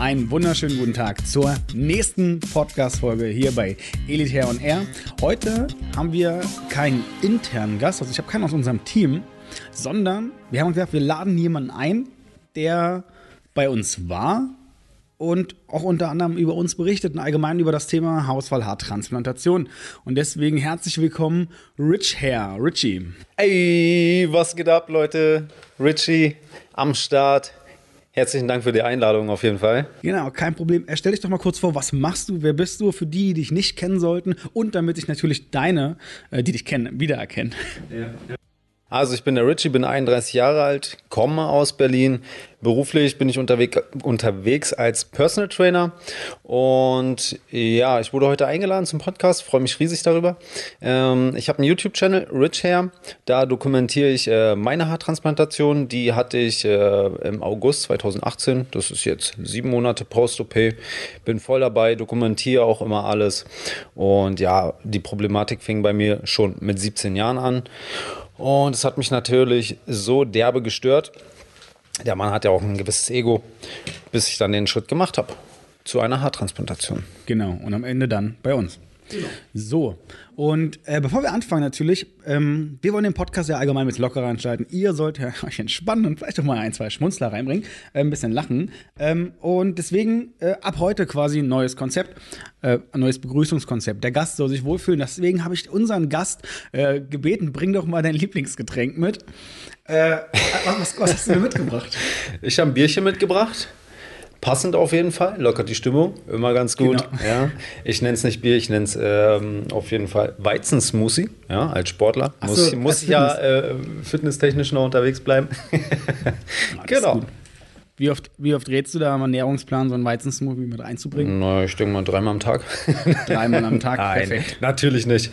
einen wunderschönen guten Tag zur nächsten Podcast-Folge hier bei Elitaire on Air. Heute haben wir keinen internen Gast, also ich habe keinen aus unserem Team, sondern wir haben uns gesagt, wir laden jemanden ein, der bei uns war und auch unter anderem über uns berichtet und allgemein über das Thema Haarausfall-Haartransplantation. Und deswegen herzlich willkommen, Rich Hair, Richie. Ey, was geht ab, Leute? Richie am Start. Herzlichen Dank für die Einladung auf jeden Fall. Genau, kein Problem. Stell dich doch mal kurz vor, was machst du, wer bist du, für die, die dich nicht kennen sollten und damit ich natürlich deine, äh, die dich kennen, wiedererkenne. Ja, ja. Also ich bin der Richie, bin 31 Jahre alt, komme aus Berlin. Beruflich bin ich unterwegs, unterwegs als Personal Trainer. Und ja, ich wurde heute eingeladen zum Podcast, freue mich riesig darüber. Ähm, ich habe einen YouTube-Channel, Rich Hair, da dokumentiere ich äh, meine Haartransplantation, die hatte ich äh, im August 2018, das ist jetzt sieben Monate Post-OP, bin voll dabei, dokumentiere auch immer alles. Und ja, die Problematik fing bei mir schon mit 17 Jahren an und es hat mich natürlich so derbe gestört. Der Mann hat ja auch ein gewisses Ego, bis ich dann den Schritt gemacht habe zu einer Haartransplantation. Genau, und am Ende dann bei uns. Genau. So, und äh, bevor wir anfangen natürlich, ähm, wir wollen den Podcast ja allgemein mit lockerer entscheiden. Ihr sollt ja euch entspannen und vielleicht auch mal ein, zwei Schmunzler reinbringen, äh, ein bisschen lachen. Ähm, und deswegen äh, ab heute quasi ein neues Konzept, äh, ein neues Begrüßungskonzept. Der Gast soll sich wohlfühlen. Deswegen habe ich unseren Gast äh, gebeten, bring doch mal dein Lieblingsgetränk mit. Äh, was, was hast du mir mitgebracht? Ich habe ein Bierchen mitgebracht passend auf jeden Fall, lockert die Stimmung, immer ganz gut. Genau. Ja. Ich nenne es nicht Bier, ich nenne es ähm, auf jeden Fall Weizensmoothie, ja, als Sportler. Ach muss, so, muss ja äh, fitnesstechnisch noch unterwegs bleiben. genau. Wie oft, wie oft rätst du da am Ernährungsplan, so einen Weizensmoothie mit einzubringen? Na, ich denke mal dreimal am Tag. dreimal am Tag, Nein, perfekt. Natürlich nicht.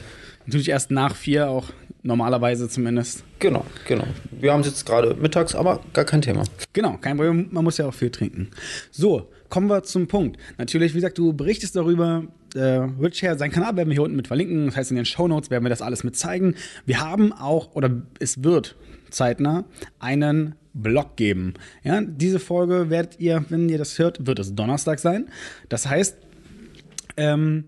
Natürlich erst nach vier auch normalerweise zumindest. Genau, genau. Wir haben es jetzt gerade mittags, aber gar kein Thema. Genau, kein Problem. Man muss ja auch viel trinken. So, kommen wir zum Punkt. Natürlich, wie gesagt, du berichtest darüber. Äh, Richard, sein Kanal werden wir hier unten mit verlinken. Das heißt, in den Show Notes werden wir das alles mit zeigen. Wir haben auch, oder es wird zeitnah, einen Blog geben. Ja, diese Folge werdet ihr, wenn ihr das hört, wird es Donnerstag sein. Das heißt, ähm,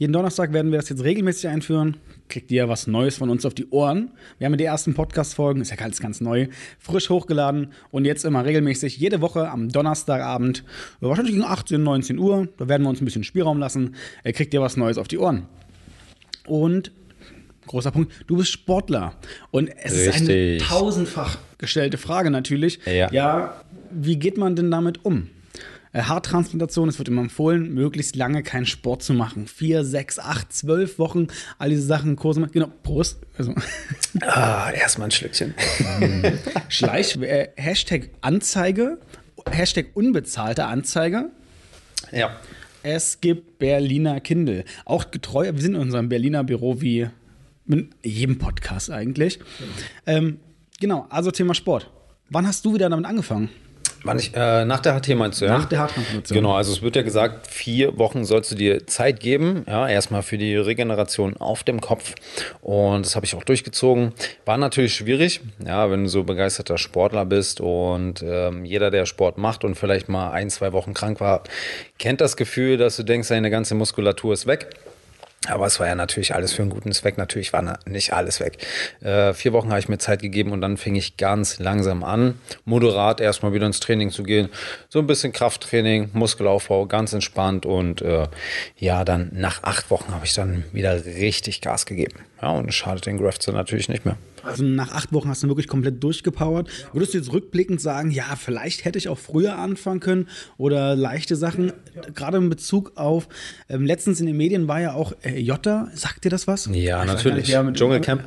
jeden Donnerstag werden wir das jetzt regelmäßig einführen kriegt ihr was Neues von uns auf die Ohren. Wir haben die ersten Podcast-Folgen, ist ja ganz, ganz neu, frisch hochgeladen und jetzt immer regelmäßig jede Woche am Donnerstagabend, wahrscheinlich gegen 18, 19 Uhr, da werden wir uns ein bisschen Spielraum lassen, kriegt ihr was Neues auf die Ohren. Und großer Punkt, du bist Sportler. Und es Richtig. ist eine tausendfach gestellte Frage natürlich. Ja. ja, wie geht man denn damit um? Äh, Haartransplantation, es wird immer empfohlen, möglichst lange keinen Sport zu machen. Vier, sechs, acht, zwölf Wochen, all diese Sachen, Kurse machen. Genau, Prost. Also. Ah, erstmal ein Schlückchen. Schleich, äh, Hashtag Anzeige, Hashtag unbezahlte Anzeige. Ja. Es gibt Berliner Kindle. Auch getreu, wir sind in unserem Berliner Büro wie mit jedem Podcast eigentlich. Genau, ähm, genau also Thema Sport. Wann hast du wieder damit angefangen? Wann ich, äh, nach der HT meinst du, ja? Nach der Haartransplantation. Genau, also es wird ja gesagt, vier Wochen sollst du dir Zeit geben, ja, erstmal für die Regeneration auf dem Kopf. Und das habe ich auch durchgezogen. War natürlich schwierig, ja, wenn du so begeisterter Sportler bist und ähm, jeder, der Sport macht und vielleicht mal ein, zwei Wochen krank war, kennt das Gefühl, dass du denkst, deine ganze Muskulatur ist weg. Aber es war ja natürlich alles für einen guten Zweck. Natürlich war nicht alles weg. Äh, vier Wochen habe ich mir Zeit gegeben und dann fing ich ganz langsam an, moderat erstmal wieder ins Training zu gehen. So ein bisschen Krafttraining, Muskelaufbau, ganz entspannt. Und äh, ja, dann nach acht Wochen habe ich dann wieder richtig Gas gegeben. Ja, und schadet den Grafts natürlich nicht mehr. Also nach acht Wochen hast du wirklich komplett durchgepowert. Würdest du jetzt rückblickend sagen, ja, vielleicht hätte ich auch früher anfangen können oder leichte Sachen, gerade in Bezug auf, ähm, letztens in den Medien war ja auch äh, Jota, sagt dir das was? Ja, ich natürlich. Nicht, Dschungelcamp.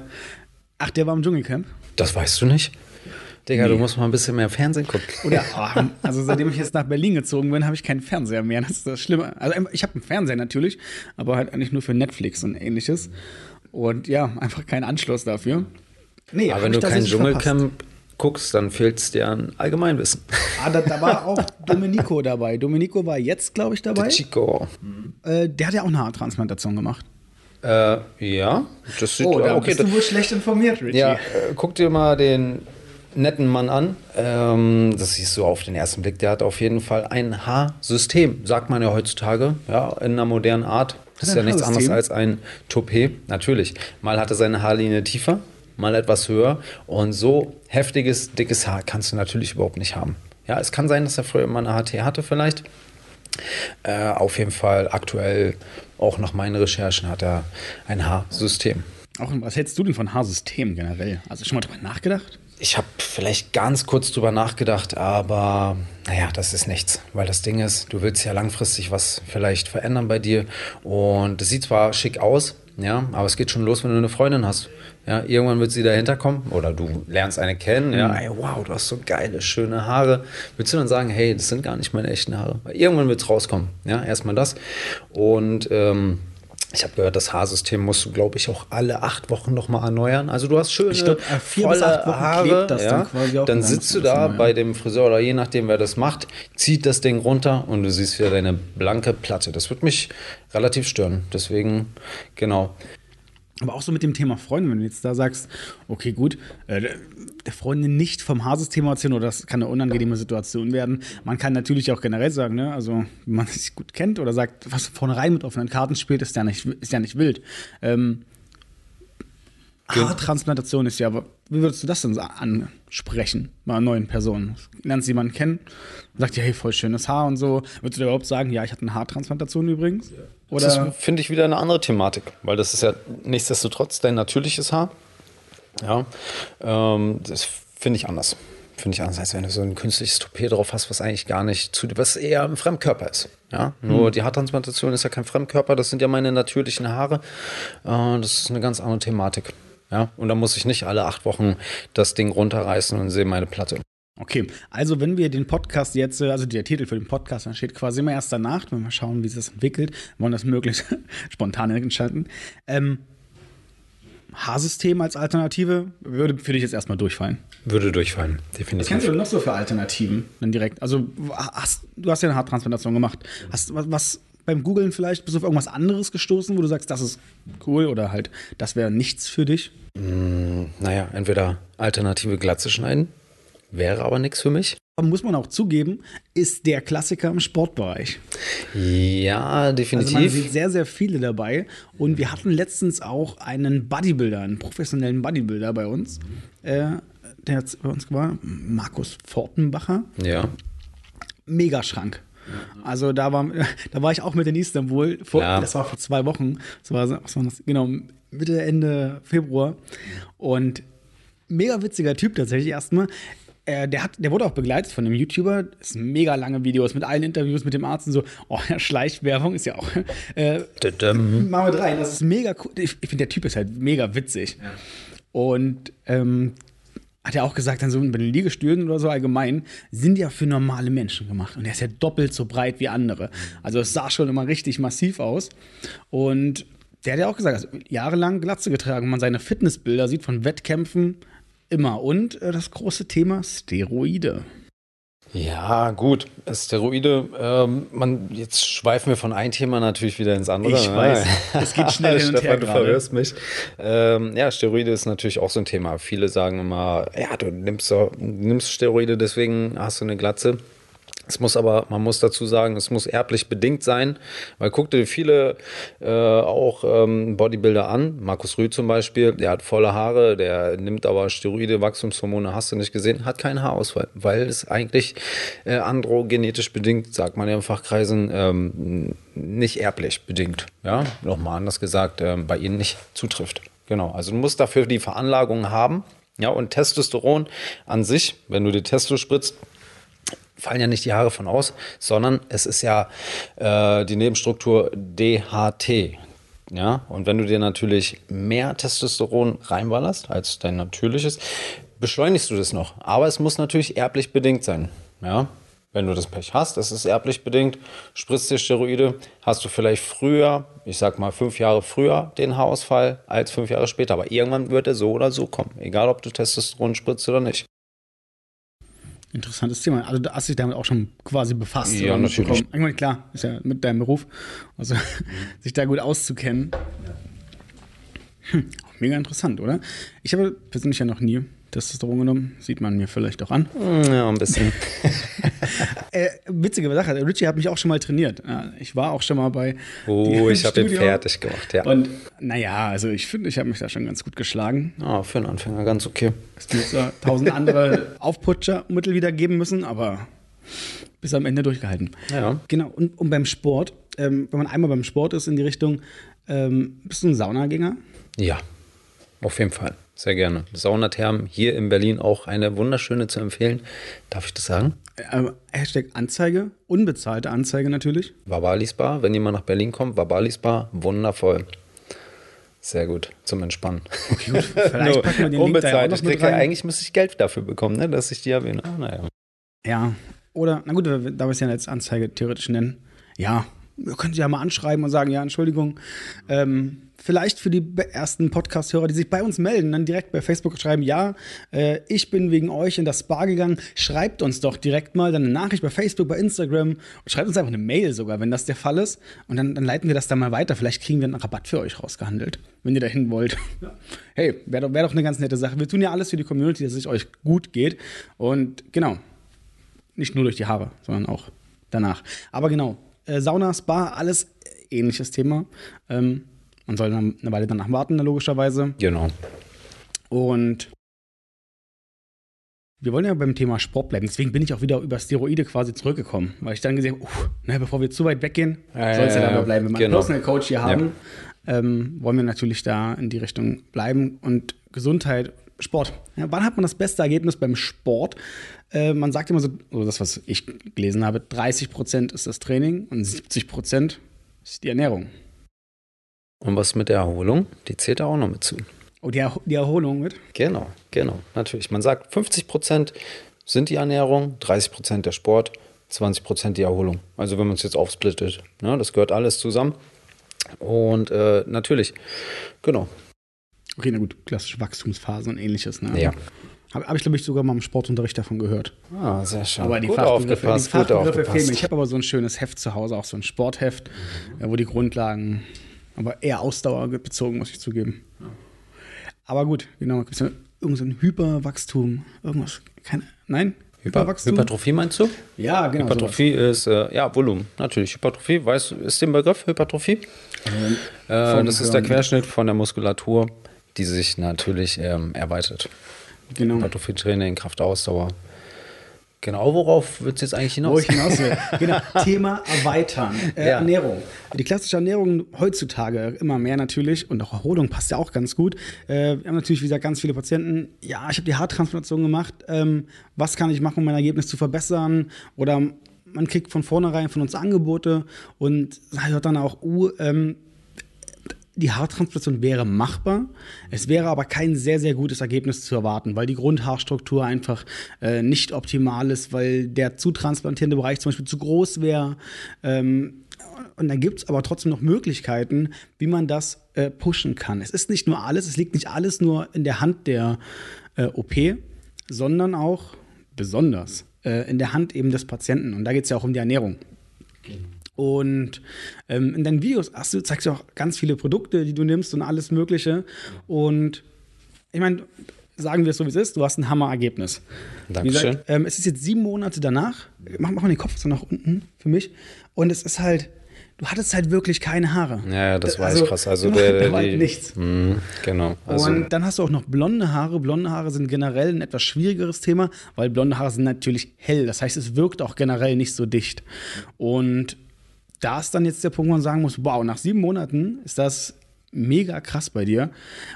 Ach, der war im Dschungelcamp? Das weißt du nicht. Digga, nee. du musst mal ein bisschen mehr Fernsehen gucken. Oder, oh, also seitdem ich jetzt nach Berlin gezogen bin, habe ich keinen Fernseher mehr. Das ist das Schlimme. Also ich habe einen Fernseher natürlich, aber halt eigentlich nur für Netflix und ähnliches. Und ja, einfach keinen Anschluss dafür. Nee, aber wenn du kein Dschungelcamp verpasst. guckst, dann fehlt es dir an Allgemeinwissen. Ah, da, da war auch Domenico dabei. Domenico war jetzt, glaube ich, dabei. Der Chico. Äh, der hat ja auch eine Haartransplantation gemacht. Äh, ja, das sieht oh, da okay. bist du wohl schlecht informiert, Richie. Ja, äh, guck dir mal den netten Mann an. Ähm, das siehst du auf den ersten Blick. Der hat auf jeden Fall ein Haarsystem, sagt man ja heutzutage, ja, in einer modernen Art. Das ist ja nichts anderes als ein Toupet. Natürlich. Mal hat er seine Haarlinie tiefer, mal etwas höher. Und so heftiges, dickes Haar kannst du natürlich überhaupt nicht haben. Ja, es kann sein, dass er früher mal eine HT hatte, vielleicht. Äh, auf jeden Fall aktuell, auch nach meinen Recherchen, hat er ein Haarsystem. Auch, was hältst du denn von Haarsystemen generell? Also schon mal drüber nachgedacht? Ich habe vielleicht ganz kurz drüber nachgedacht, aber naja, das ist nichts. Weil das Ding ist, du willst ja langfristig was vielleicht verändern bei dir. Und es sieht zwar schick aus, ja, aber es geht schon los, wenn du eine Freundin hast. Ja, irgendwann wird sie dahinter kommen oder du lernst eine kennen. Ja, mhm. ey, wow, du hast so geile, schöne Haare. Willst du dann sagen, hey, das sind gar nicht meine echten Haare? Irgendwann wird es rauskommen. Ja, erstmal das. Und ähm, ich habe gehört, das Haarsystem musst du, glaube ich, auch alle acht Wochen nochmal erneuern. Also du hast schöne, ich glaub, äh, vier volle bis acht Wochen Haare. Das ja. dann quasi auch dann sitzt du da bei dem Friseur oder je nachdem, wer das macht, zieht das Ding runter und du siehst wieder deine blanke Platte. Das wird mich relativ stören. Deswegen, genau. Aber auch so mit dem Thema Freunde, wenn du jetzt da sagst, okay, gut, äh, der Freundin nicht vom Haarsystem erzählen oder das kann eine unangenehme Situation werden. Man kann natürlich auch generell sagen, ne, also wenn man sich gut kennt oder sagt, was vornherein mit offenen Karten spielt, ist ja nicht, ist ja nicht wild. Ähm, Haartransplantation ist ja, wie würdest du das denn ansprechen bei einer neuen Person? Lernst du jemanden kennen, sagt ja, hey, voll schönes Haar und so. Würdest du dir überhaupt sagen, ja, ich hatte eine Haartransplantation übrigens? Oder? Das finde ich wieder eine andere Thematik, weil das ist ja nichtsdestotrotz dein natürliches Haar. Ja, ähm, das finde ich anders. Finde ich anders, als wenn du so ein künstliches Toupet drauf hast, was eigentlich gar nicht zu, was eher ein Fremdkörper ist. Ja, nur hm. die Haartransplantation ist ja kein Fremdkörper, das sind ja meine natürlichen Haare. Äh, das ist eine ganz andere Thematik. Ja, und da muss ich nicht alle acht Wochen das Ding runterreißen und sehe meine Platte. Okay, also wenn wir den Podcast jetzt, also der Titel für den Podcast, dann steht quasi immer erst danach, wenn wir schauen, wie sich das entwickelt, wir wollen das möglichst spontan entscheiden. Ähm, Haarsystem als Alternative würde für dich jetzt erstmal durchfallen. Würde durchfallen, definitiv. Was kennst du denn noch so für Alternativen dann direkt? Also hast, du hast ja eine Haartransplantation gemacht. Hast was, was beim Googlen vielleicht bist du auf irgendwas anderes gestoßen, wo du sagst, das ist cool oder halt, das wäre nichts für dich? Mm, naja, entweder alternative Glatze schneiden wäre aber nichts für mich. Muss man auch zugeben, ist der Klassiker im Sportbereich. Ja, definitiv. Also man sieht sehr, sehr viele dabei. Und wir hatten letztens auch einen Bodybuilder, einen professionellen Bodybuilder bei uns, äh, der jetzt bei uns war, Markus Fortenbacher. Ja. Megaschrank. Also da war, da war ich auch mit in Istanbul. Vor, ja. Das war vor zwei Wochen. Das war, was war das? Genau, Mitte, Ende Februar. Und mega witziger Typ tatsächlich erstmal. Äh, der, hat, der wurde auch begleitet von einem YouTuber. Das sind mega lange Videos mit allen Interviews mit dem Arzt und so. Oh, ja, Schleichwerbung ist ja auch. Äh, machen wir rein. Das ist mega cool. Ich, ich finde, der Typ ist halt mega witzig. Ja. Und ähm, hat er auch gesagt, dann so bei den Liegestühlen oder so allgemein, sind ja für normale Menschen gemacht. Und er ist ja doppelt so breit wie andere. Also es sah schon immer richtig massiv aus. Und der hat ja auch gesagt, also jahrelang Glatze getragen. man seine Fitnessbilder sieht von Wettkämpfen, immer. Und äh, das große Thema Steroide. Ja, gut. Steroide, ähm, man, jetzt schweifen wir von einem Thema natürlich wieder ins andere. Ich ne? weiß, es geht schnell hin und Stefan, her du verwirrst mich. Ähm, ja, Steroide ist natürlich auch so ein Thema. Viele sagen immer, ja, du nimmst, nimmst Steroide, deswegen hast du eine Glatze. Es muss aber, man muss dazu sagen, es muss erblich bedingt sein, weil guck dir viele äh, auch ähm, Bodybuilder an, Markus Rühl zum Beispiel, der hat volle Haare, der nimmt aber Steroide, Wachstumshormone, hast du nicht gesehen, hat keinen Haarausfall, weil es eigentlich äh, androgenetisch bedingt, sagt man ja in Fachkreisen, ähm, nicht erblich bedingt. Ja, nochmal anders gesagt, äh, bei ihnen nicht zutrifft. Genau, also du musst dafür die Veranlagung haben. Ja, und Testosteron an sich, wenn du dir Testo spritzt, fallen ja nicht die Haare von aus, sondern es ist ja äh, die Nebenstruktur DHT. Ja, und wenn du dir natürlich mehr Testosteron reinballerst als dein natürliches, beschleunigst du das noch. Aber es muss natürlich erblich bedingt sein. Ja, wenn du das Pech hast, das ist erblich bedingt, spritzt dir Steroide, hast du vielleicht früher, ich sag mal fünf Jahre früher den Haarausfall als fünf Jahre später. Aber irgendwann wird er so oder so kommen, egal ob du Testosteron spritzt oder nicht. Interessantes Thema. Also du hast dich damit auch schon quasi befasst. Ja, natürlich. Irgendwann klar, ist ja mit deinem Beruf. Also sich da gut auszukennen. Hm, mega interessant, oder? Ich habe persönlich ja noch nie Testosteron genommen. Sieht man mir vielleicht auch an. Ja, ein bisschen. äh, witzige Sache, Richie hat mich auch schon mal trainiert. Ich war auch schon mal bei. Oh, ich habe ihn fertig gemacht, ja. Und naja, also ich finde, ich habe mich da schon ganz gut geschlagen. Ah, für einen Anfänger ganz okay. Es gibt ja tausend andere Aufputschermittel wieder geben müssen, aber bis am Ende durchgehalten. Ja. Genau, und, und beim Sport, ähm, wenn man einmal beim Sport ist in die Richtung, ähm, bist du ein Saunagänger? Ja, auf jeden Fall. Sehr gerne. Saunatherm hier in Berlin auch eine wunderschöne zu empfehlen. Darf ich das sagen? Äh, Hashtag Anzeige, unbezahlte Anzeige natürlich. Wabalis Bar, wenn jemand nach Berlin kommt, Wabalis Bar, wundervoll. Sehr gut, zum Entspannen. Okay, gut. Vielleicht packen wir den Unbezahlt. Link da ich kriege, eigentlich müsste ich Geld dafür bekommen, ne, dass ich die erwähne. Ah, naja. Ja, oder, na gut, da wir es ja jetzt Anzeige theoretisch nennen. Ja, wir können Sie ja mal anschreiben und sagen, ja, Entschuldigung, ähm, vielleicht für die ersten Podcast-Hörer, die sich bei uns melden, dann direkt bei Facebook schreiben, ja, äh, ich bin wegen euch in das Bar gegangen, schreibt uns doch direkt mal dann eine Nachricht bei Facebook, bei Instagram und schreibt uns einfach eine Mail sogar, wenn das der Fall ist und dann, dann leiten wir das dann mal weiter. Vielleicht kriegen wir einen Rabatt für euch rausgehandelt, wenn ihr dahin wollt. Ja. Hey, wäre doch, wär doch eine ganz nette Sache. Wir tun ja alles für die Community, dass es euch gut geht und genau, nicht nur durch die Haare, sondern auch danach. Aber genau, äh, Sauna, Spa, alles ähnliches Thema. Ähm, man soll dann eine Weile danach warten, logischerweise. Genau. Und wir wollen ja beim Thema Sport bleiben. Deswegen bin ich auch wieder über Steroide quasi zurückgekommen, weil ich dann gesehen habe, uh, bevor wir zu weit weggehen, äh, soll es ja dabei bleiben. Wenn wir genau. einen Personal Coach hier haben, ja. ähm, wollen wir natürlich da in die Richtung bleiben. Und Gesundheit, Sport. Ja, wann hat man das beste Ergebnis beim Sport? Äh, man sagt immer so, also das, was ich gelesen habe, 30 Prozent ist das Training und 70 Prozent ist die Ernährung. Und was mit der Erholung? Die zählt da auch noch mit zu. Oh, die, er die Erholung mit? Genau, genau, natürlich. Man sagt, 50 Prozent sind die Ernährung, 30 Prozent der Sport, 20 Prozent die Erholung. Also wenn man es jetzt aufsplittet, ne, das gehört alles zusammen. Und äh, natürlich, genau. Okay, na gut, klassische Wachstumsphase und ähnliches. Ne? Ja. Habe hab ich, glaube ich, sogar mal im Sportunterricht davon gehört. Ah, sehr schön. Aber die gut Fachbegriffe, die Fachbegriffe. Ich habe aber so ein schönes Heft zu Hause, auch so ein Sportheft, mhm. wo die Grundlagen, aber eher ausdauerbezogen, muss ich zugeben. Aber gut, genau. Gibt es ja irgend so ein Hyperwachstum, irgendwas? Keine, nein? Hyperwachstum? Hypertrophie meinst du? Ja, genau. Hypertrophie sowas. ist, äh, ja, Volumen, natürlich. Hypertrophie, weißt du, ist der Begriff Hypertrophie? Ähm, äh, das ist der Querschnitt von der Muskulatur, die sich natürlich ähm, erweitert. Genau. Hypertrophie-Training, Kraftausdauer. Genau, worauf wird es jetzt eigentlich hinaus? Wo ich hinaus will. genau, Thema Erweitern. Äh, ja. Ernährung. Die klassische Ernährung heutzutage immer mehr natürlich und auch Erholung passt ja auch ganz gut. Äh, wir haben natürlich, wie gesagt, ganz viele Patienten. Ja, ich habe die Haartransplantation gemacht. Ähm, was kann ich machen, um mein Ergebnis zu verbessern? Oder man kriegt von vornherein von uns Angebote und hört dann auch, uh, ähm, die Haartransplantation wäre machbar. Es wäre aber kein sehr, sehr gutes Ergebnis zu erwarten, weil die Grundhaarstruktur einfach äh, nicht optimal ist, weil der zu transplantierende Bereich zum Beispiel zu groß wäre. Ähm, und da gibt es aber trotzdem noch Möglichkeiten, wie man das äh, pushen kann. Es ist nicht nur alles, es liegt nicht alles nur in der Hand der äh, OP, sondern auch besonders äh, in der Hand eben des Patienten. Und da geht es ja auch um die Ernährung. Und ähm, in deinen Videos hast du, zeigst du auch ganz viele Produkte, die du nimmst und alles Mögliche. Und ich meine, sagen wir es so, wie es ist, du hast ein Hammer-Ergebnis. Dankeschön. Gesagt, ähm, es ist jetzt sieben Monate danach. Mach, mach mal den Kopf so nach unten für mich. Und es ist halt, du hattest halt wirklich keine Haare. Ja, das war also, krass. Also der, der, die, nichts. Mh, genau. Also, und dann hast du auch noch blonde Haare. Blonde Haare sind generell ein etwas schwierigeres Thema, weil blonde Haare sind natürlich hell. Das heißt, es wirkt auch generell nicht so dicht. Und da ist dann jetzt der Punkt, wo man sagen muss, wow, nach sieben Monaten ist das mega krass bei dir.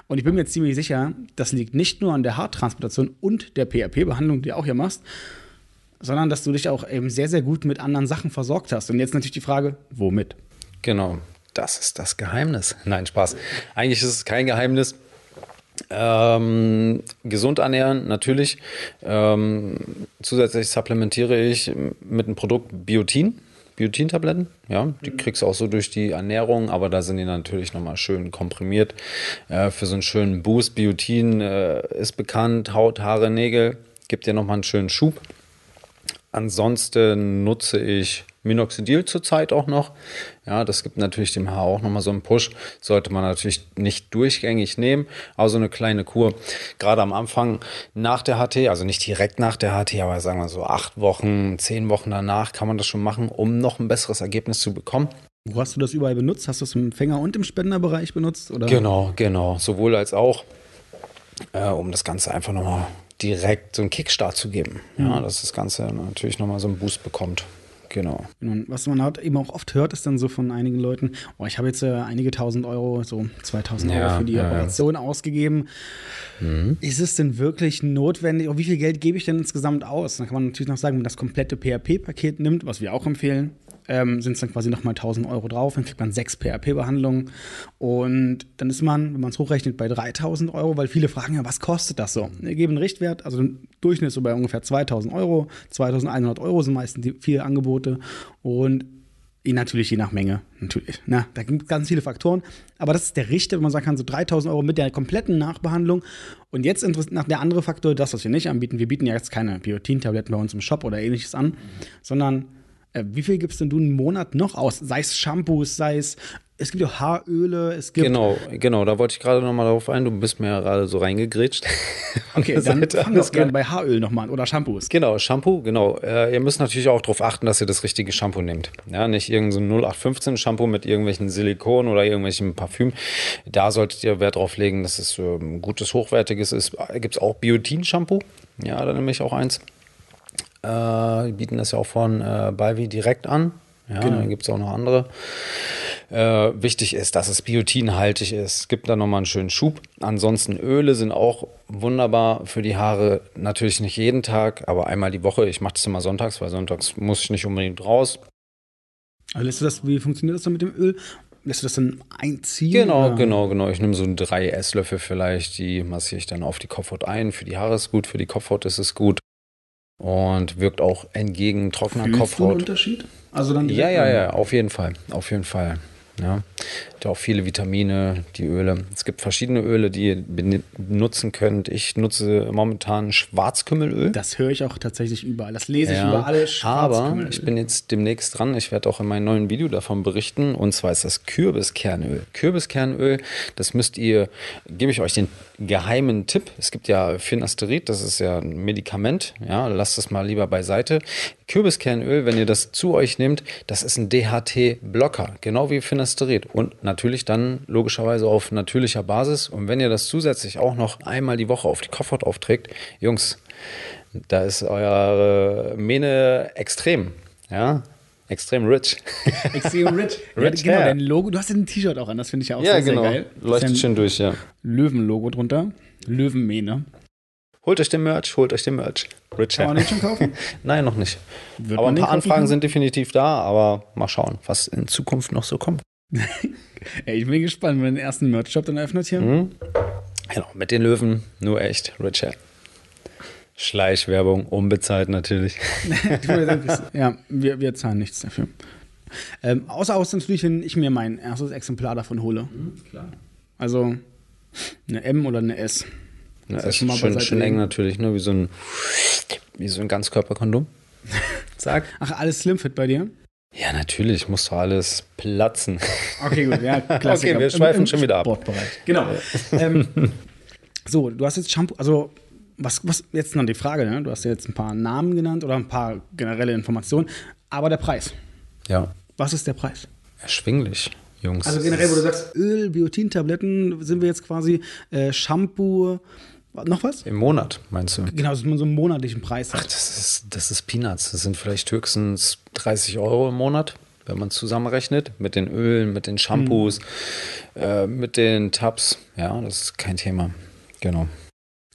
Und ich bin mir ziemlich sicher, das liegt nicht nur an der Haartransplantation und der PRP-Behandlung, die du auch hier machst, sondern dass du dich auch eben sehr, sehr gut mit anderen Sachen versorgt hast. Und jetzt natürlich die Frage, womit? Genau, das ist das Geheimnis. Nein, Spaß. Eigentlich ist es kein Geheimnis. Ähm, gesund ernähren, natürlich. Ähm, zusätzlich supplementiere ich mit einem Produkt Biotin. Biotin-Tabletten. Ja, die mhm. kriegst du auch so durch die Ernährung, aber da sind die natürlich nochmal schön komprimiert. Äh, für so einen schönen Boost. Biotin äh, ist bekannt, Haut, Haare, Nägel, gibt dir nochmal einen schönen Schub. Ansonsten nutze ich Minoxidil zurzeit auch noch. Ja, das gibt natürlich dem Haar auch nochmal so einen Push. Sollte man natürlich nicht durchgängig nehmen, aber so eine kleine Kur. Gerade am Anfang nach der HT, also nicht direkt nach der HT, aber sagen wir so acht Wochen, zehn Wochen danach kann man das schon machen, um noch ein besseres Ergebnis zu bekommen. Wo hast du das überall benutzt? Hast du es im Empfänger und im Spenderbereich benutzt? Oder? Genau, genau. Sowohl als auch, äh, um das Ganze einfach nochmal direkt so einen Kickstart zu geben. Ja, dass das Ganze natürlich nochmal so einen Boost bekommt. Genau. Und was man halt eben auch oft hört, ist dann so von einigen Leuten, oh, ich habe jetzt äh, einige tausend Euro, so 2000 Ja, Euro für die ja, ja. Operation ausgegeben. Ist es denn wirklich notwendig? Oh, wie viel Geld gebe ich denn insgesamt aus? Dann kann man natürlich noch sagen, wenn man das komplette PRP-Paket nimmt, was wir auch empfehlen, ähm, sind es dann quasi nochmal 1000 Euro drauf, dann kriegt man sechs PRP-Behandlungen und dann ist man, wenn man es hochrechnet, bei 3000 Euro, weil viele fragen ja, was kostet das so? Wir geben einen Richtwert, also im Durchschnitt so bei ungefähr 2000 Euro, 2100 Euro sind meistens die viele Angebote und natürlich je nach Menge, natürlich. Na, da gibt es ganz viele Faktoren, aber das ist der Richter, wenn man sagen kann, so 3000 Euro mit der kompletten Nachbehandlung. Und jetzt interessiert nach der andere Faktor, das, was wir nicht anbieten. Wir bieten ja jetzt keine Biotin-Tabletten bei uns im Shop oder ähnliches an, sondern wie viel gibst denn du einen Monat noch aus? Sei es Shampoos, sei es, es gibt ja Haaröle, es gibt. Genau, genau, da wollte ich gerade nochmal darauf ein. Du bist mir ja gerade so reingegrätscht. Okay, dann Seite. fang doch Alles gerne bei Haaröl nochmal an oder Shampoos. Genau, Shampoo, genau. Äh, ihr müsst natürlich auch darauf achten, dass ihr das richtige Shampoo nehmt. Ja, nicht irgendein so 0815 Shampoo mit irgendwelchen Silikon oder irgendwelchen Parfüm. Da solltet ihr Wert drauf legen, dass es ähm, gutes, hochwertiges ist. Gibt es auch Biotin-Shampoo? Ja, da nehme ich auch eins. Äh, die bieten das ja auch von äh, Balvi direkt an. Ja, Genau. dann gibt es auch noch andere. Äh, wichtig ist, dass es biotinhaltig ist. Es gibt da nochmal einen schönen Schub. Ansonsten Öle sind auch wunderbar für die Haare. Natürlich nicht jeden Tag, aber einmal die Woche. Ich mache das immer sonntags, weil sonntags muss ich nicht unbedingt raus. Also lässt du das, wie funktioniert das dann mit dem Öl? Lässt du das dann einziehen? Genau, oder? genau, genau. Ich nehme so drei Esslöffel vielleicht, die massiere ich dann auf die Kopfhaut ein. Für die Haare ist gut, für die Kopfhaut ist es gut. Und wirkt auch entgegen trockener Fühlst du einen Kopfhaut. Unterschied? Also dann Ja, ja, ja, auf jeden Fall. Auf jeden Fall. Ja. Auch viele Vitamine, die Öle. Es gibt verschiedene Öle, die ihr benutzen könnt. Ich nutze momentan Schwarzkümmelöl. Das höre ich auch tatsächlich überall. Das lese ich Ja, über alle aber ich bin jetzt demnächst dran. Ich werde auch in meinem neuen Video davon berichten. Und zwar ist das Kürbiskernöl. Kürbiskernöl, das müsst ihr, gebe ich euch den geheimen Tipp. Es gibt ja Finasterid, das ist ja ein Medikament. Ja, lasst das mal lieber beiseite. Kürbiskernöl, wenn ihr das zu euch nehmt, das ist ein DHT-Blocker, genau wie Finasterid. Und natürlich dann logischerweise auf natürlicher Basis. Und wenn ihr das zusätzlich auch noch einmal die Woche auf die Kopfhaut aufträgt, Jungs, da ist eure Mähne extrem. Ja, extrem rich. Extreme Rich. ja, Rich genau, Hair. dein Logo. Du hast ja ein T-Shirt auch an, das finde ich ja auch ja, sehr, genau. sehr geil. Ja Leuchtet schön durch, ja. Löwenlogo drunter. Löwenmähne. Holt euch den Merch, holt euch den Merch. Rich Kann man den schon kaufen? Nein, noch nicht. Wird aber ein paar Anfragen sind definitiv da, aber mal schauen, was in Zukunft noch so kommt. Ey, ich bin gespannt, wenn man den ersten Merch-Shop dann öffnet hier. Mhm. Genau, mit den Löwen nur echt. Rich Hair. Schleichwerbung, unbezahlt natürlich. Ich würde sagen, das- ja, wir, wir zahlen nichts dafür. Ähm, außer aus natürlich, wenn ich mir mein erstes Exemplar davon hole. Klar. Also eine M oder eine S. Ja, Das ist schon schön, schön eng natürlich, ne? wie so ein, wie so ein Ganzkörperkondom. Zack. Ach, alles Slimfit bei dir? Ja, natürlich, muss doch alles platzen. Okay, gut, ja, Klassiker. Okay, wir schweifen schon wieder ab. Sportbereich. Genau. ähm, so, du hast jetzt Shampoo, also was, was jetzt noch die Frage, ne? Du hast ja jetzt ein paar Namen genannt oder ein paar generelle Informationen, aber der Preis. Ja, Was ist der Preis? erschwinglich, Jungs. Also generell, wo du sagst, Öl, Biotin-Tabletten, sind wir jetzt quasi äh, Shampoo, noch was? Im Monat, meinst du? Genau, dass man so einen monatlichen Preis Ach, hat. das ist, das ist Peanuts. Das sind vielleicht höchstens 30 Euro im Monat, wenn man zusammenrechnet. Mit den Ölen, mit den Shampoos, äh, mit den Tabs. Ja, das ist kein Thema. Genau.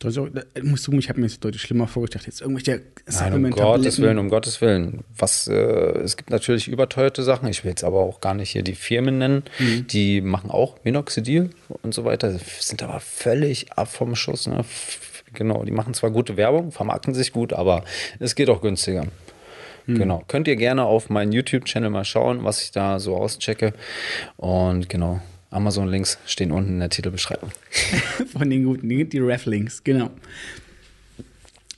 Du hast auch- da musst du, ich habe mir das deutlich schlimmer vorgestellt. Jetzt irgendwelche Nein, um. Gottes Willen, um Gottes Willen. Was, äh, es gibt natürlich überteuerte Sachen. Ich will jetzt aber auch gar nicht hier die Firmen nennen. Die machen auch Minoxidil und so weiter, sind aber völlig ab vom Schuss. Ne? Genau, die machen zwar gute Werbung, vermarkten sich gut, aber es geht auch günstiger. Genau. Könnt ihr gerne auf meinen YouTube-Channel mal schauen, was ich da so auschecke. Und genau, Amazon-Links stehen unten in der Titelbeschreibung. Von den guten, die, die Rafflings, genau.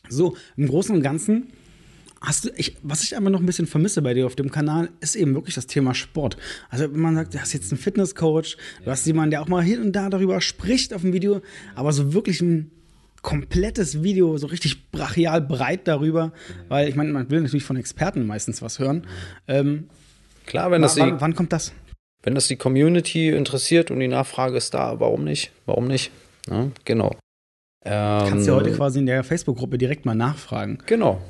So, im Großen und Ganzen hast du, ich, was ich einfach noch ein bisschen vermisse bei dir auf dem Kanal, ist eben wirklich das Thema Sport. Also wenn man sagt, du hast jetzt einen Fitnesscoach, du hast jemanden, der auch mal hier und da darüber spricht auf dem Video, aber so wirklich ein komplettes Video, so richtig brachial breit darüber, weil ich meine, man will natürlich von Experten meistens was hören. Ähm, Klar, wenn das, wann, wann kommt das? Wenn das die Community interessiert und die Nachfrage ist da, warum nicht? Warum nicht? Ja, genau. Kannst du ja Ähm, heute quasi in der Facebook-Gruppe direkt mal nachfragen. Genau,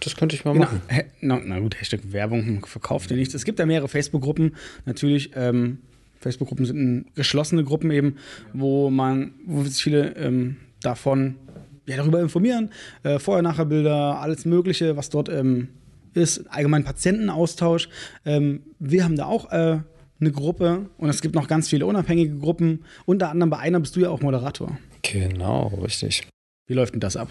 das könnte ich mal Genau. machen. Na, na gut, Hashtag Werbung verkauft ihr nichts. Es gibt ja mehrere Facebook-Gruppen. Natürlich, ähm, Facebook-Gruppen sind geschlossene Gruppen eben, wo man, wo sich viele ähm, davon ja, darüber informieren. Äh, Vorher-Nachher-Bilder, alles Mögliche, was dort ähm, ist. Allgemein Patientenaustausch. Ähm, wir haben da auch äh, eine Gruppe und es gibt noch ganz viele unabhängige Gruppen. Unter anderem bei einer bist du ja auch Moderator. Genau, richtig. Wie läuft denn das ab?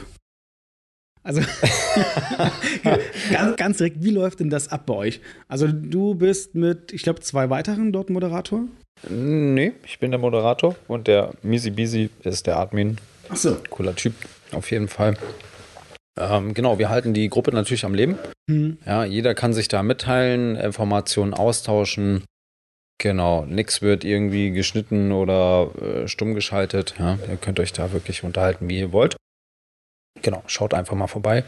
Also, ganz, ganz direkt, wie läuft denn das ab bei euch? Also, du bist mit, ich glaube, zwei weiteren dort Moderator. Nee, ich bin der Moderator und der Misi Bisi ist der Admin. Ach so. Cooler Typ, auf jeden Fall. Ähm, genau, wir halten die Gruppe natürlich am Leben. Hm. Ja, jeder kann sich da mitteilen, Informationen austauschen. Genau, nichts wird irgendwie geschnitten oder äh, stumm geschaltet. Ja, ihr könnt euch da wirklich unterhalten, wie ihr wollt. Genau, schaut einfach mal vorbei.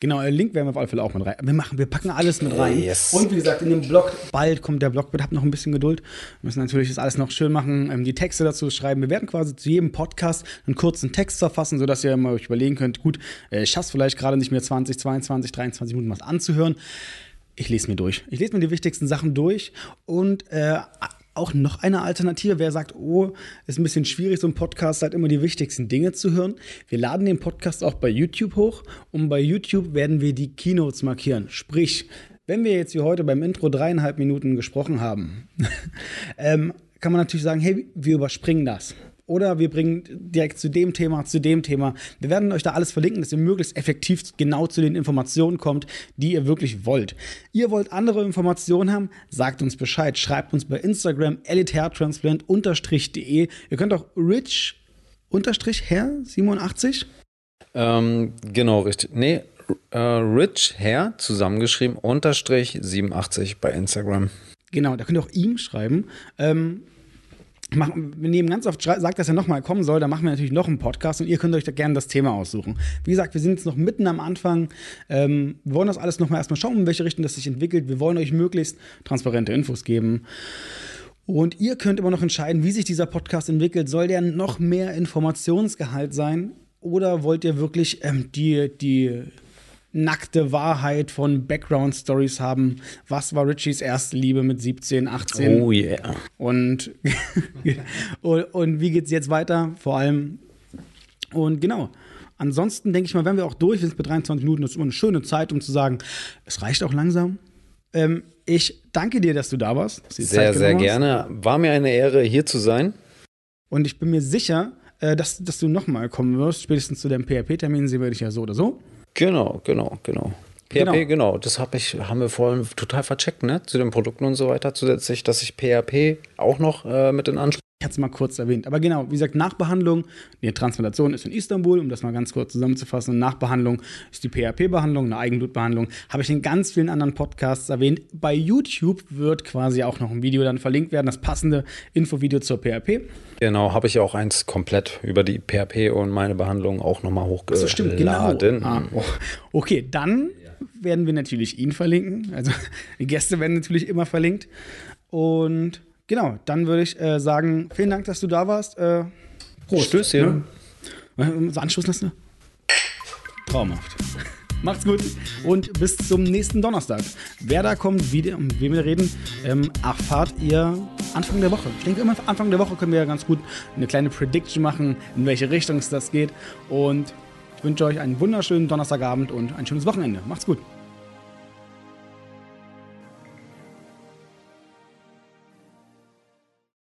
Genau, äh, Link werden wir auf alle Fälle auch mit rein. Wir machen, wir packen alles mit rein. Yes. Und wie gesagt, in dem Blog, bald kommt der Blog, bitte habt noch ein bisschen Geduld. Wir müssen natürlich das alles noch schön machen, ähm, die Texte dazu schreiben. Wir werden quasi zu jedem Podcast einen kurzen Text verfassen, sodass ihr mal euch überlegen könnt, gut, äh, ich schaff's vielleicht gerade nicht mehr 20, 22, 23 Minuten was anzuhören. Ich lese mir durch. Ich lese mir die wichtigsten Sachen durch und äh, auch noch eine Alternative, wer sagt, oh, ist ein bisschen schwierig, so ein Podcast halt immer die wichtigsten Dinge zu hören. Wir laden den Podcast auch bei YouTube hoch und bei YouTube werden wir die Keynotes markieren. Sprich, wenn wir jetzt wie heute beim Intro dreieinhalb Minuten gesprochen haben, ähm, kann man natürlich sagen, hey, wir überspringen das. Oder wir bringen direkt zu dem Thema, zu dem Thema. Wir werden euch da alles verlinken, dass ihr möglichst effektiv genau zu den Informationen kommt, die ihr wirklich wollt. Ihr wollt andere Informationen haben, sagt uns Bescheid. Schreibt uns bei Instagram elitärtransplant-de. Ihr könnt auch rich-her87 Ähm, genau, richtig. Nee, äh, Rich Hair zusammengeschrieben, unterstrich 87 bei Instagram. Genau, da könnt ihr auch ihm schreiben. Ähm, machen, wir nehmen ganz oft, sagt, dass er nochmal kommen soll, dann machen wir natürlich noch einen Podcast und ihr könnt euch da gerne das Thema aussuchen. Wie gesagt, wir sind jetzt noch mitten am Anfang. Ähm, wir wollen das alles nochmal erstmal schauen, in welche Richtung das sich entwickelt. Wir wollen euch möglichst transparente Infos geben. Und ihr könnt immer noch entscheiden, wie sich dieser Podcast entwickelt. Soll der noch mehr Informationsgehalt sein? Oder wollt ihr wirklich ähm, die, die nackte Wahrheit von Background-Stories haben? Was war Richies erste Liebe mit 17, 18? Oh yeah. Und, und, und wie geht's jetzt weiter? Vor allem. Und genau. Ansonsten denke ich mal, wenn wir auch durch. Sind bei 23 Minuten. Das ist immer eine schöne Zeit, um zu sagen, es reicht auch langsam. Ähm, ich danke dir, dass du da warst. du Sehr, sehr gerne. War mir eine Ehre, hier zu sein. Und ich bin mir sicher, äh, dass, dass du nochmal kommen wirst. Spätestens zu deinem PHP-Termin sehen wir dich ja so oder so. Genau, genau, genau. PHP, Genau. genau. Das hab ich, haben wir vorhin total vercheckt, ne? Zu den Produkten und so weiter. Zusätzlich, dass ich PHP auch noch äh, mit in Anspruch. Ich hatte es mal kurz erwähnt. Aber genau, wie gesagt, Nachbehandlung, die Transplantation ist in Istanbul, um das mal ganz kurz zusammenzufassen. Und Nachbehandlung ist die PHP-Behandlung, eine Eigenblutbehandlung. Habe ich in ganz vielen anderen Podcasts erwähnt. Bei YouTube wird quasi auch noch ein Video dann verlinkt werden, das passende Infovideo zur PHP. Genau, habe ich auch eins komplett über die PHP und meine Behandlung auch nochmal hochgeladen. So stimmt, genau. Ah, oh. Okay, dann werden wir natürlich ihn verlinken. Also die Gäste werden natürlich immer verlinkt. Und genau, dann würde ich äh, sagen, vielen Dank, dass du da warst. Äh, Prost. Stößchen. Ne? So anstoßen lassen? Traumhaft. Macht's gut und bis zum nächsten Donnerstag. Wer da kommt, wie, um wen wir reden, ähm, erfahrt ihr Anfang der Woche. Ich denke, immer Anfang der Woche können wir ja ganz gut eine kleine Prediction machen, in welche Richtung es das geht. Und ich wünsche euch einen wunderschönen Donnerstagabend und ein schönes Wochenende. Macht's gut.